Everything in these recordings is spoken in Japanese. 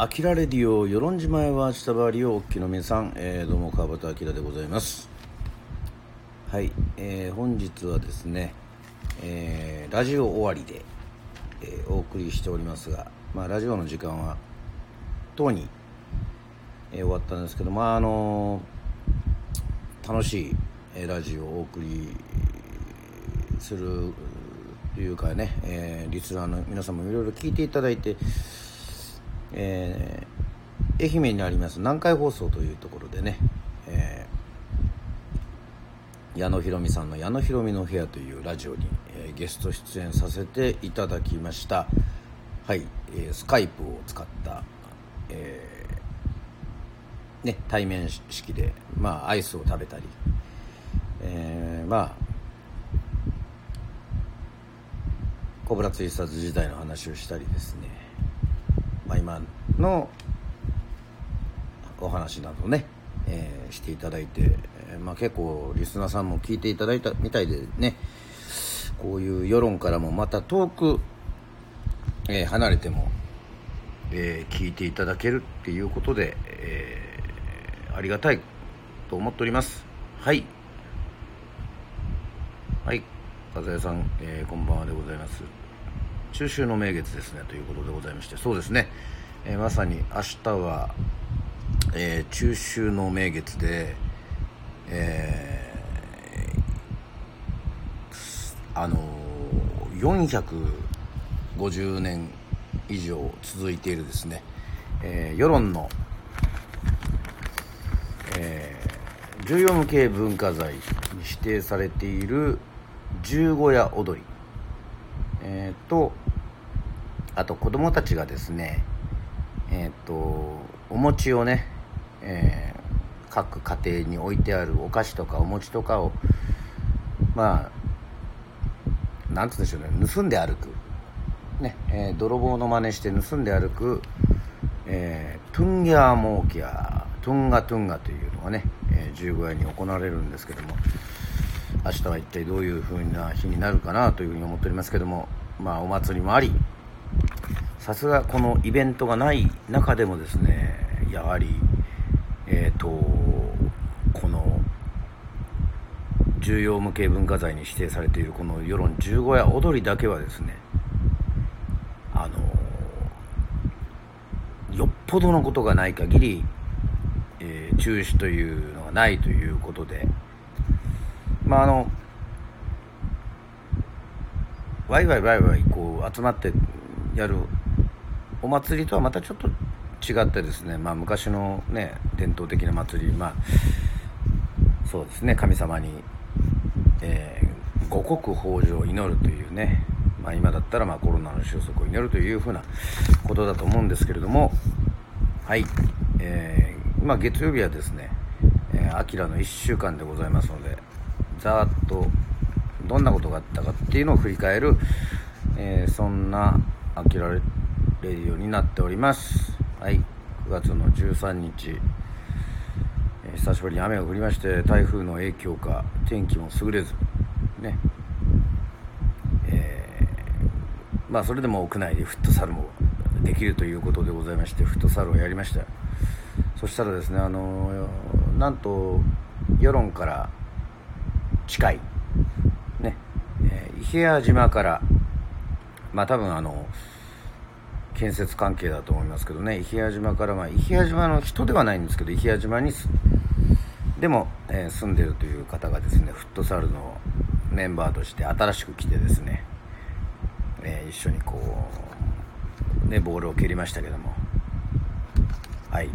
あきらレディオ、与論島へは下回りをおっきの皆さん、えー、どうも川端明でございます。はい、えー、本日はですね、えー、ラジオ終わりで、えー、お送りしておりますが、まあ、ラジオの時間は、とうに、えー、終わったんですけど、まあ、あのー楽しい、えーラジオをお送りするというかね、えーリスナーの皆さんもいろいろ聞いていただいて、えー愛媛にあります南海放送というところでね、えー矢野ひろみさんの「矢野ひろみの部屋」というラジオに、えーゲスト出演させていただきました。はい、えースカイプを使った、えーね、対面式で、まあ、アイスを食べたり、えーまあコブラツイスターズ時代の話をしたりですね、まあ、今のお話などね、えーしていただいて、えまあ、結構リスナーさんも聞いていただいたみたいでねこういう世論からもまた遠く、えー離れても、えー聞いていただけるっていうことで、えありがたいと思っております。はい。はい。和也さん、えこんばんはでございます。中秋の名月ですねということでございましてそうですね、えーまさに明日は、えー中秋の名月で、えーあのー450年以上続いているですね、えー世論の、えー重要無形文化財に指定されている十五夜踊り、えーとあと子供たちがですねえっ、とお餅をね、えー各家庭に置いてあるお菓子とかお餅とかをまあなんつうんでしょうね盗んで歩く。ね、えー泥棒の真似して盗んで歩く、えートゥンギャーモーキャートゥンガトゥンガというのがね、えー十五夜に行われるんですけども明日は一体どういう風な日になるかなというふうに思っておりますけどもまあお祭りもありさすがこのイベントがない中でもですねやはりえっ、とこの重要無形文化財に指定されているこの世論十五夜踊りだけはですねあのよっぽどのことがない限り、えー中止というのがないということでまああのワイワイワイワイこう集まってやるお祭りとはまたちょっと違ってですね、まあ、昔のね伝統的な祭りまあそうですね神様に、えー五穀豊穣を祈るというね、まあ、今だったらまあコロナの収束を祈るというふうなことだと思うんですけれどもはい、えーまあ、月曜日はですね「えーアキラの1週間でございますのでざっとどんなことがあったかっていうのを振り返る、えーそんなアキラレディオになっております。はい。9月の13日、えー久しぶりに雨が降りまして台風の影響か天気も優れず。ね。えまあそれでも屋内でフットサルもできるということでございましてフットサルをやりました。そしたらですねあのなんと世論から近い。ね、え伊平屋島からまあ多分あの建設関係だと思いますけどね。伊平屋島からまあ伊平屋島の人ではないんですけど伊平屋島にでも、えー住んでるという方がですねフットサルのメンバーとして新しく来てですね、えー一緒にこうねボールを蹴りましたけども。はい、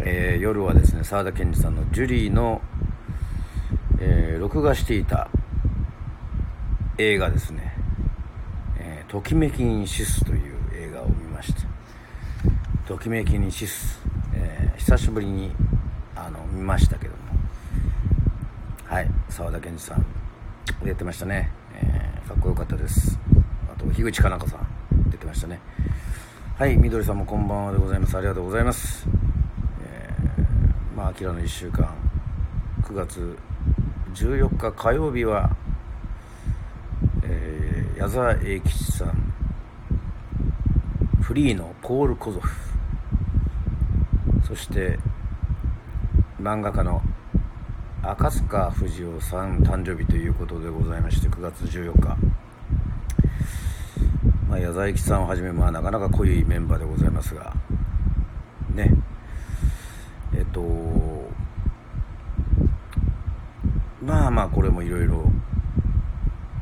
えー夜はですね沢田研二さんの「ジュリーの」えー録画していた映画ですね「えーときめきにシス」という映画を見ましたときめきにシス、えー久しぶりにあの見ましたけども。はい沢田研二さん出てましたね、えーかっこよかったです。あと樋口かな子さん出てましたね。はいみどりさんもこんばんはでございます。ありがとうございます。えーまあ、アキラの1週間、9月14日火曜日は、えー矢沢永吉さん、フリーのポール・コゾフ、そして漫画家の赤塚不二夫さん誕生日ということでございまして9月14日、まあ、矢沢永吉さんをはじめ、まあ、なかなか濃いメンバーでございますがね。えっとまあまあこれもいろいろ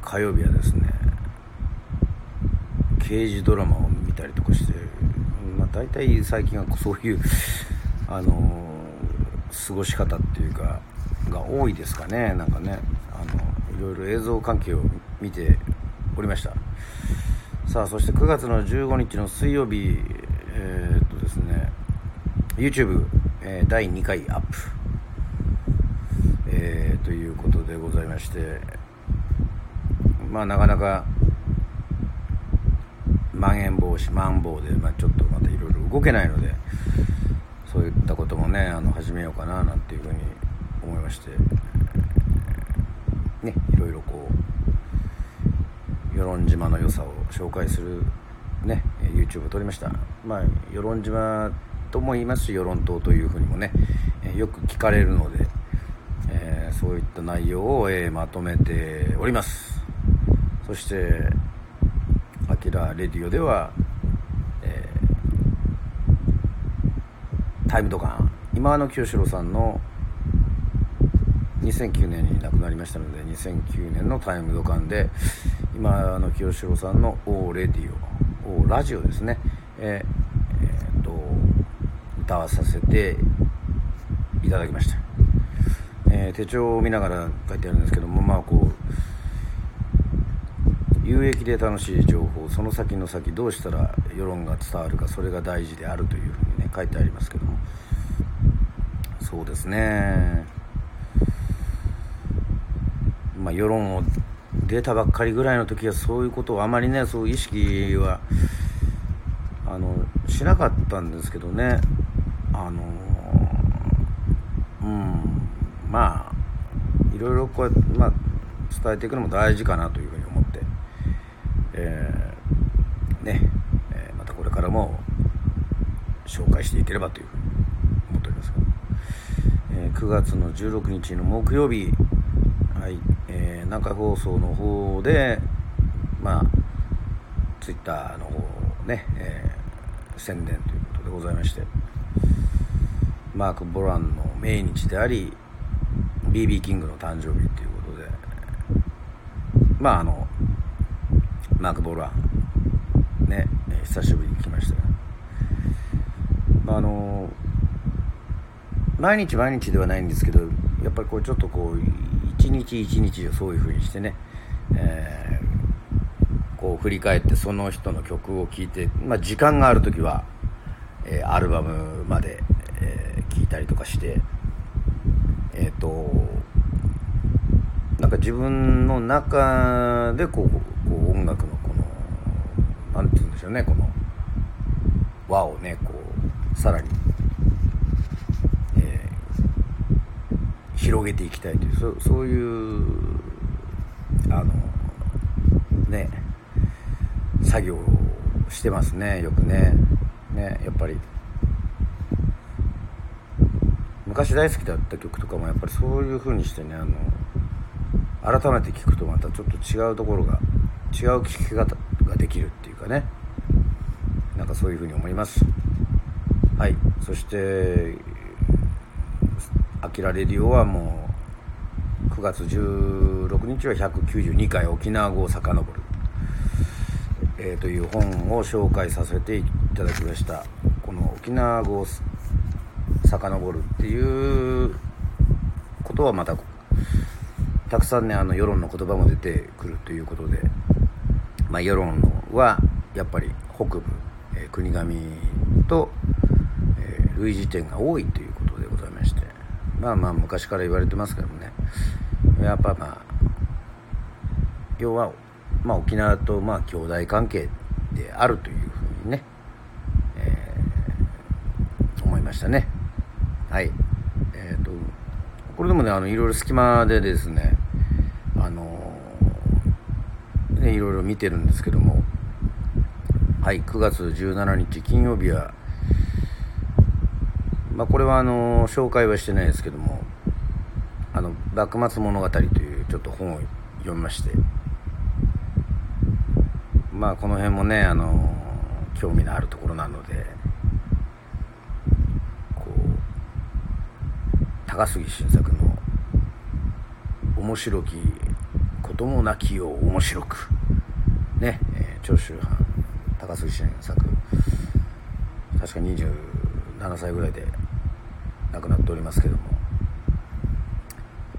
火曜日はですね刑事ドラマを見たりとかして、まあ、大体最近はそういうあの過ごし方っていうかが多いですかね。なんかねあのいろいろ映像関係を見ておりました。さあそして9月の15日の水曜日えー、っとですね YouTube、えー、第2回アップ、えー、ということでございましてまあなかなかまん延防止まん防で、まあ、ちょっとまたいろいろ動けないのでそういったこともねあの始めようかななんていうふうに思いましてねいろいろこう与論島の良さを紹介するね YouTube を撮りました。まあ与論島とも言いますし与論島というふうにもねよく聞かれるので、そういった内容を、え、まとめております。そして「あきらレディオ」では、えー、タイムドカン今の清志郎さんの2009年に亡くなりましたので2009年のタイムドカンで今の清志郎さんの「オーレディオ」「オーラジオ」ですね、えーえー、と歌わさせていただきました、手帳を見ながら書いてあるんですけどもまあこう有益で楽しい情報その先の先どうしたら世論が伝わるかそれが大事であるというふうにね書いてありますけどもそうですね。まあ、世論を出たばっかりぐらいの時はそういうことをあまりねそう意識はあのしなかったんですけどね。あのうん。ろいろこうやって、まあ、伝えていくのも大事かなというふうに思って、えー、ね、えー、またこれからも紹介していければというふうに思っておりますが、えー、9月の16日の木曜日はいえー、南海放送の方で、まあ、ツイッターの方ね、えー、宣伝ということでございまして、マーク・ボランの命日であり、BB キングの誕生日ということで、まああの、マーク・ボラン、ね、久しぶりに来ましたまあ、あの、毎日毎日ではないんですけど、やっぱりこうちょっとこう、一日一日をそういうふうにしてね、えー、こう振り返ってその人の曲を聴いて、まあ、時間がある時は、えー、アルバムまで聴、えー、いたりとかしてえっ、ー、となんか自分の中でこうこう音楽のこの何て言うんでしょうねこの輪をねこうさらにえ広げていきたいというそそういうあのね作業をしてますねよくね。ねやっぱり。昔大好きだった曲とかもやっぱりそういう風にしてねあの改めて聴くとまたちょっと違うところが違う聴き方ができるっていうかね。なんかそういう風に思います。はい。そしてあきらレディオはもう9月16日は192回沖縄語を遡る、えー、という本を紹介させていただきました。この沖縄語を遡るっていうことはまたたくさんねあの世論の言葉も出てくるということで、まあ、世論はやっぱり北部、えー、国頭と、えー、類似点が多いということでございましてまあまあ昔から言われてますけどもねやっぱまあ要は、まあ、沖縄とまあ兄弟関係であるというふうにね、えー、思いましたね。はい。えっ、ー、とこれでもねあのいろいろ隙間でですねあのねいろいろ見てるんですけどもはい9月17日金曜日はまあ、これはあの紹介はしてないですけどもあの「幕末物語」というちょっと本を読みましてまあこの辺もねあの興味のあるところなのでこう高杉晋作の「面白きこともなきよう面白く」ね、えー、長州藩高杉晋作。確か27歳ぐらいで亡くなっておりますけども。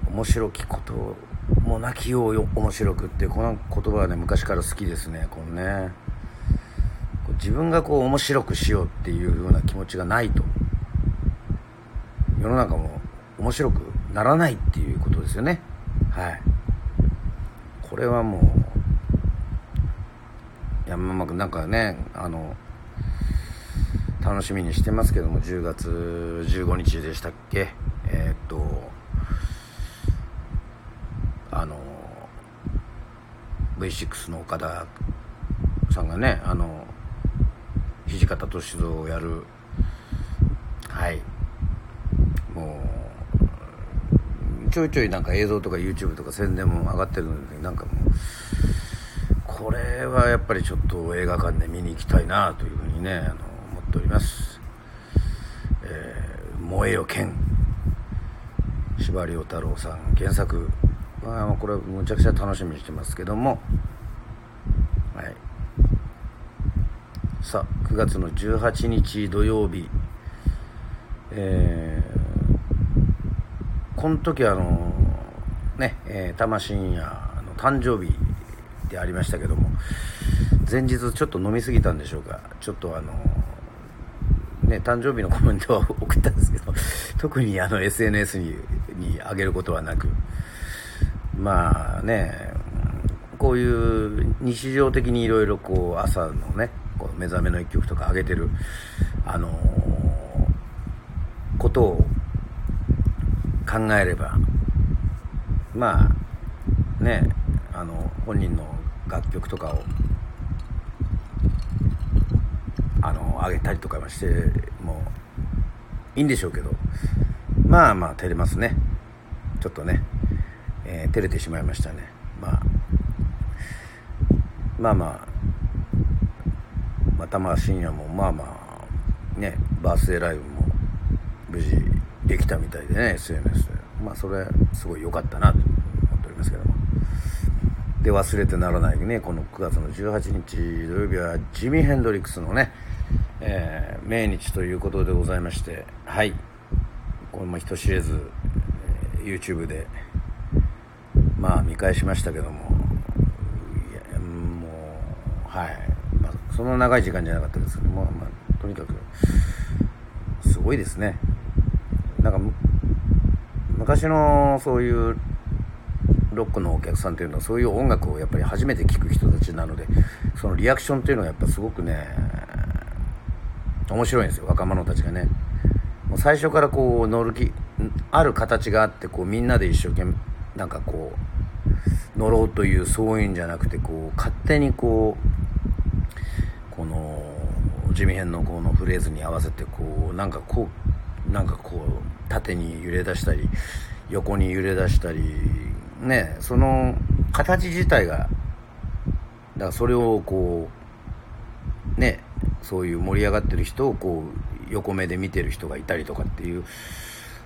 面白きこともなきよう面白くってこの言葉はね昔から好きですねこのね。自分がこう面白くしようっていうような気持ちがないと。世の中も面白くならないっていうことですよね。はい。これはもう山間君なんかねあの楽しみにしてますけども10月15日でしたっけ？えー、っとあの V6 の岡田さんがねあの土方歳三をやる。はいもうちょいちょいなんか映像とか YouTube とか宣伝も上がってるのでなんかもうこれはやっぱりちょっと映画館で見に行きたいなというふうにねあの思っております、えー、燃えよ剣司馬遼太郎さん原作まあこれむちゃくちゃ楽しみにしてますけども。はい。さあ9月の18日土曜日。えー、この時あのね、えー、魂深夜の誕生日でありましたけども前日ちょっと飲み過ぎたんでしょうか。ちょっとあのね、誕生日のコメントは 送ったんですけど、特にあの SNS にに上げることはなく、まあね、こういう日常的にいろいろこう朝のね、こう目覚めの一曲とか上げてる、あの、ことを考えれば、まあね、あの、本人の楽曲とかをあの上げたりとかしてもいいんでしょうけどまあまあ照れますね。ちょっとね、えー、照れてしまいましたね。まあまあまあまたまあ深夜もまあまあねバースデーライブも無事できたみたいでね SNS でまあそれすごい良かったなと思っておりますけども。で忘れてならないねこの9月の18日土曜日はジミー・ヘンドリックスのねえー、命日ということでございましてはい。これも人知れず、えー、YouTube でまあ見返しましたけども。いやもうはい、まあ、そんな長い時間じゃなかったですけども、まあ、とにかくすごいですね。なんか昔のそういうロックのお客さんというのはそういう音楽をやっぱり初めて聴く人たちなのでそのリアクションというのはやっぱすごくね面白いんですよ若者たちがね。もう最初からこう乗る気ある形があってこうみんなで一生懸命なんかこう乗ろうというそういうんじゃなくてこう勝手にこうこの地味編のこのフレーズに合わせてこうなんかこうなんかこう縦に揺れ出したり横に揺れ出したりねその形自体がだからそれをこうねそういう盛り上がってる人をこう横目で見てる人がいたりとかっていう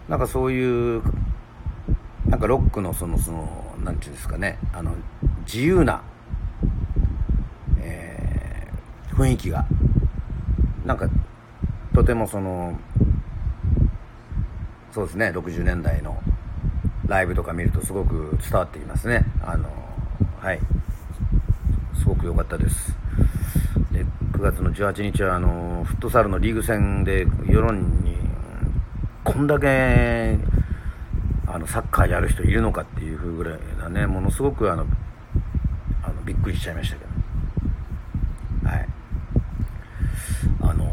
なんかそういうなんかロックのそのその何て言うんですかねあの自由な、えー、雰囲気がなんかとてもそのそうですね。60年代のライブとか見るとすごく伝わってきますね。あのはい。すごく良かったです。で9月の18日はあのフットサルのリーグ戦で世論にこんだけあのサッカーやる人いるのかっていうぐらいだねものすごくあのあのびっくりしちゃいましたけど。はい。あの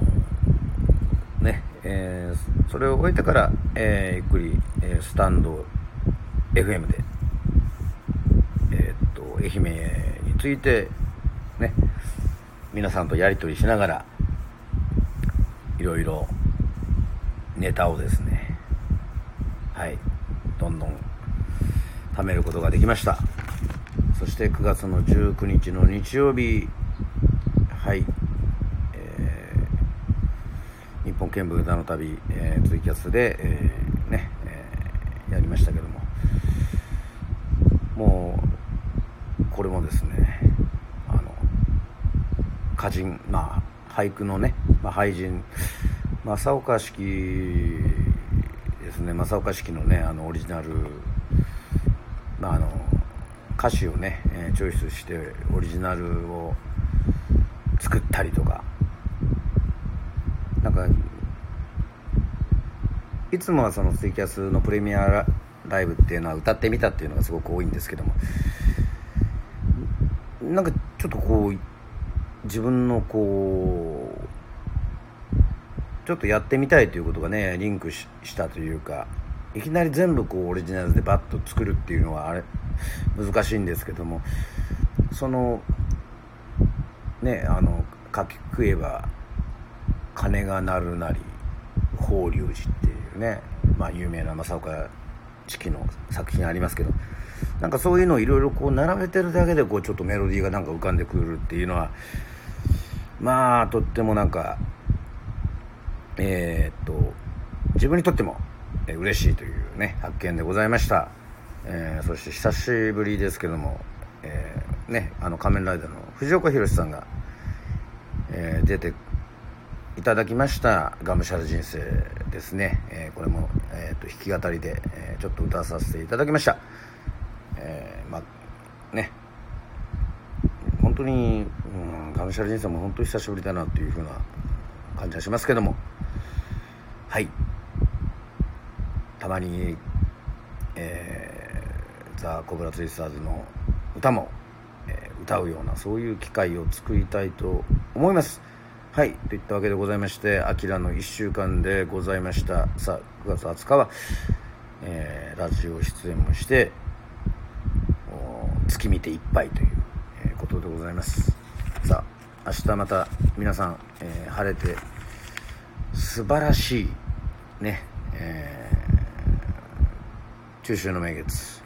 ねえー、それを終えてから、えー、ゆっくり、えー、スタンド FM でえー、っと愛媛についてね皆さんとやり取りしながらいろいろネタをですねはいどんどん貯めることができました。そして9月の19日の日曜日はい。本見聞歌の旅、えー、ツイキャスで、えー、ね、えー、やりましたけども。もうこれもですねあの歌人まあ俳句のね、まあ、俳人正岡式ですね。正岡式のねあのオリジナル、まあ、あの歌詞をね、えー、チョイスしてオリジナルを作ったりとか。なんかいつもはそのツイキャスのプレミアライブっていうのは歌ってみたっていうのがすごく多いんですけどもなんかちょっとこう自分のこうちょっとやってみたいということがねリンクしたというかいきなり全部こうオリジナルでバッと作るっていうのはあれ難しいんですけどもそのねあの書き食えば鐘が鳴るなり法隆寺ってね、まあ、有名な正岡式の作品ありますけどなんかそういうのをいろいろこう並べてるだけでこうちょっとメロディーがなんか浮かんでくるっていうのはまあとってもなんかえー、っと自分にとっても嬉しいというね発見でございました、えー、そして久しぶりですけども、えー、ねあの仮面ライダーの藤岡弘さんが、えー、出ていただきました「がむしゃら人生」ですね、えー、これも、えーと、弾き語りで、えー、ちょっと歌わさせていただきました、えー、まあね。本当に、うん、がむしゃら人生も本当に久しぶりだなというふうな感じはしますけども。はい。たまに、えー、ザ・コブラツイスターズの歌も、えー、歌うようなそういう機会を作りたいと思います。はいといったわけでございまして「あきらの1週間」でございました。さあ9月20日は、えー、ラジオ出演もして月見ていっぱいという、えー、ことでございます。さあ明日また皆さん、えー、晴れて素晴らしいねえー、中秋の名月、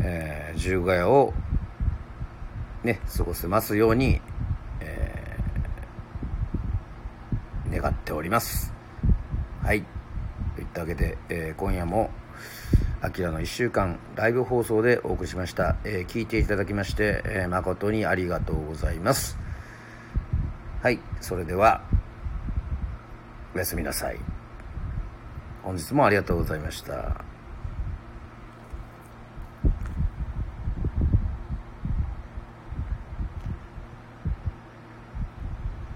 えー、十ヶ谷をね過ごせますように願っております。はい。といったわけで、えー、今夜も「あきらの1週間」ライブ放送でお送りしました、えー、聞いていただきまして、えー、誠にありがとうございます。はい。それではおやすみなさい。本日もありがとうございました。